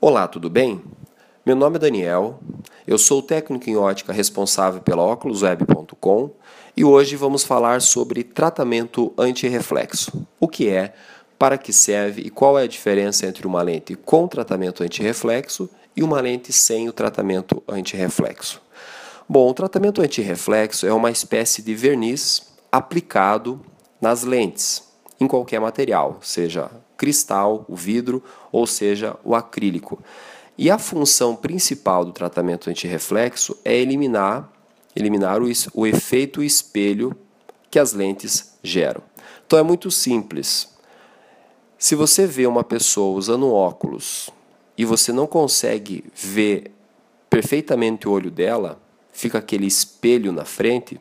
Olá, tudo bem? Meu nome é Daniel, eu sou técnico em ótica responsável pela oculusweb.com e hoje vamos falar sobre tratamento antirreflexo. O que é, para que serve e qual é a diferença entre uma lente com tratamento antirreflexo e uma lente sem o tratamento antirreflexo. Bom, o tratamento antirreflexo é uma espécie de verniz aplicado nas lentes, em qualquer material, seja cristal, o vidro, ou seja, o acrílico. E a função principal do tratamento antirreflexo é eliminar, eliminar o, o efeito espelho que as lentes geram. Então é muito simples. Se você vê uma pessoa usando óculos e você não consegue ver perfeitamente o olho dela, fica aquele espelho na frente,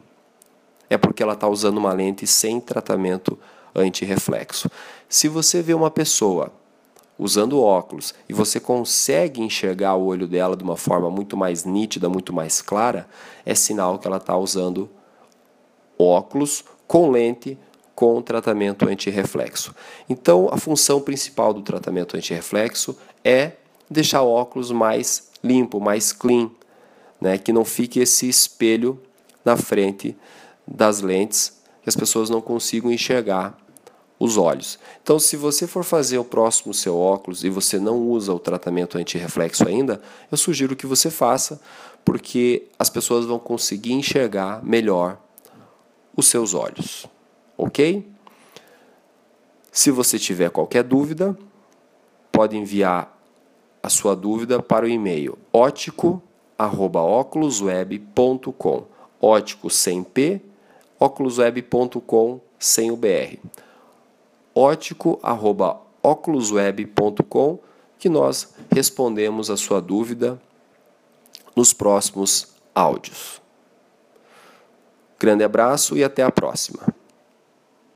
é porque ela está usando uma lente sem tratamento antirreflexo. Se você vê uma pessoa usando óculos e você consegue enxergar o olho dela de uma forma muito mais nítida, muito mais clara, é sinal que ela está usando óculos com lente com tratamento antirreflexo. Então, a função principal do tratamento antirreflexo é deixar o óculos mais limpo, mais clean, né? que não fique esse espelho na frente das lentes, que as pessoas não consigam enxergar os olhos. Então, se você for fazer o próximo seu óculos e você não usa o tratamento antirreflexo ainda, eu sugiro que você faça, porque as pessoas vão conseguir enxergar melhor os seus olhos. Ok? Se você tiver qualquer dúvida, pode enviar a sua dúvida para o e-mail ótico@oculusweb.com. Ótico sem p, oculusweb.com sem o br ótico@oculusweb.com que nós respondemos a sua dúvida nos próximos áudios. Grande abraço e até a próxima.